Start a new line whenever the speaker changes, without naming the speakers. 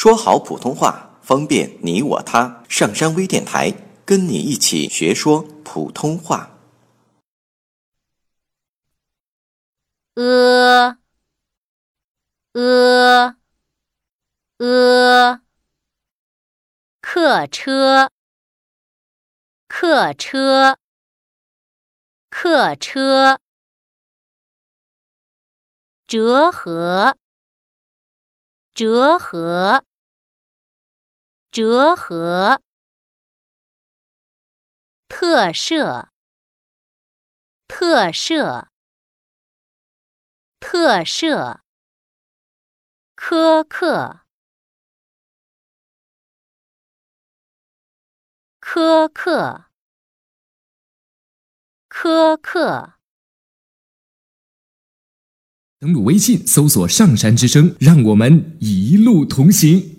说好普通话，方便你我他。上山微电台跟你一起学说普通话。
呃呃呃，客车，客车，客车，折合，折合，折合，特赦，特赦。特赦，苛刻，苛刻，苛刻。
登录微信，搜索“上山之声”，让我们一路同行。